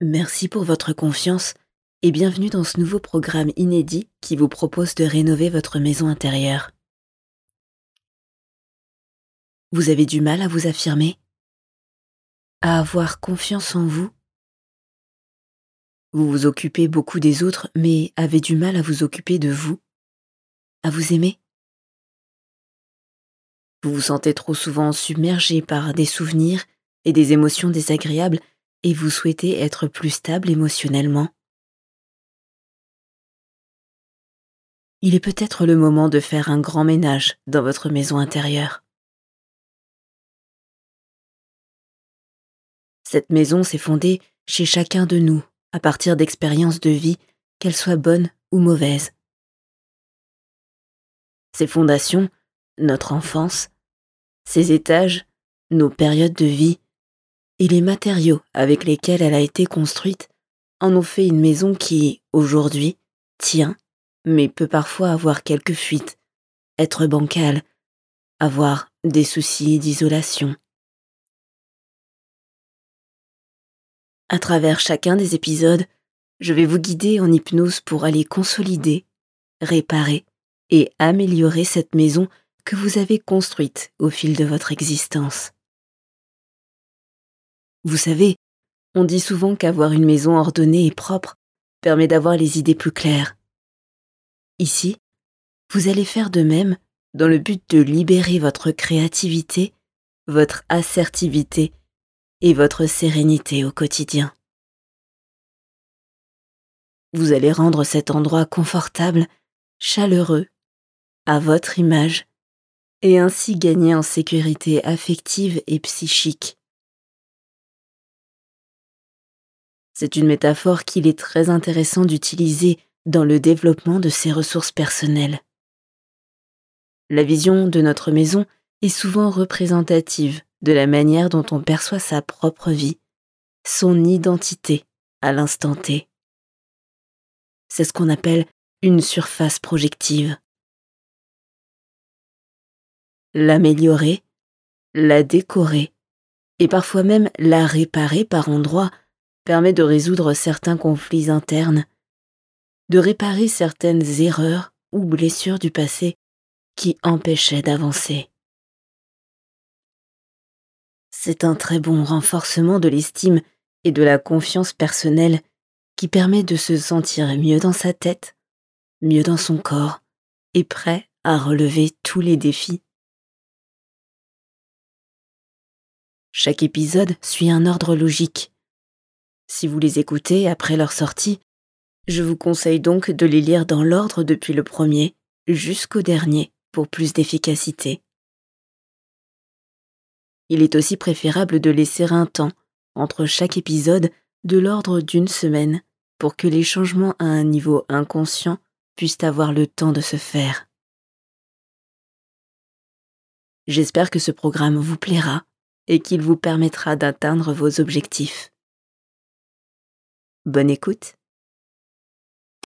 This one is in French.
Merci pour votre confiance et bienvenue dans ce nouveau programme inédit qui vous propose de rénover votre maison intérieure. Vous avez du mal à vous affirmer? À avoir confiance en vous? Vous vous occupez beaucoup des autres mais avez du mal à vous occuper de vous? À vous aimer? Vous vous sentez trop souvent submergé par des souvenirs et des émotions désagréables et vous souhaitez être plus stable émotionnellement? Il est peut-être le moment de faire un grand ménage dans votre maison intérieure. Cette maison s'est fondée chez chacun de nous à partir d'expériences de vie, qu'elles soient bonnes ou mauvaises. Ces fondations, notre enfance, ces étages, nos périodes de vie, et les matériaux avec lesquels elle a été construite en ont fait une maison qui, aujourd'hui, tient, mais peut parfois avoir quelques fuites, être bancale, avoir des soucis d'isolation. À travers chacun des épisodes, je vais vous guider en hypnose pour aller consolider, réparer et améliorer cette maison que vous avez construite au fil de votre existence. Vous savez, on dit souvent qu'avoir une maison ordonnée et propre permet d'avoir les idées plus claires. Ici, vous allez faire de même dans le but de libérer votre créativité, votre assertivité et votre sérénité au quotidien. Vous allez rendre cet endroit confortable, chaleureux, à votre image, et ainsi gagner en sécurité affective et psychique. C'est une métaphore qu'il est très intéressant d'utiliser dans le développement de ses ressources personnelles. La vision de notre maison est souvent représentative de la manière dont on perçoit sa propre vie, son identité à l'instant T. C'est ce qu'on appelle une surface projective. L'améliorer, la décorer et parfois même la réparer par endroits permet de résoudre certains conflits internes, de réparer certaines erreurs ou blessures du passé qui empêchaient d'avancer. C'est un très bon renforcement de l'estime et de la confiance personnelle qui permet de se sentir mieux dans sa tête, mieux dans son corps et prêt à relever tous les défis. Chaque épisode suit un ordre logique si vous les écoutez après leur sortie, je vous conseille donc de les lire dans l'ordre depuis le premier jusqu'au dernier pour plus d'efficacité. Il est aussi préférable de laisser un temps entre chaque épisode de l'ordre d'une semaine pour que les changements à un niveau inconscient puissent avoir le temps de se faire. J'espère que ce programme vous plaira et qu'il vous permettra d'atteindre vos objectifs. Bonne écoute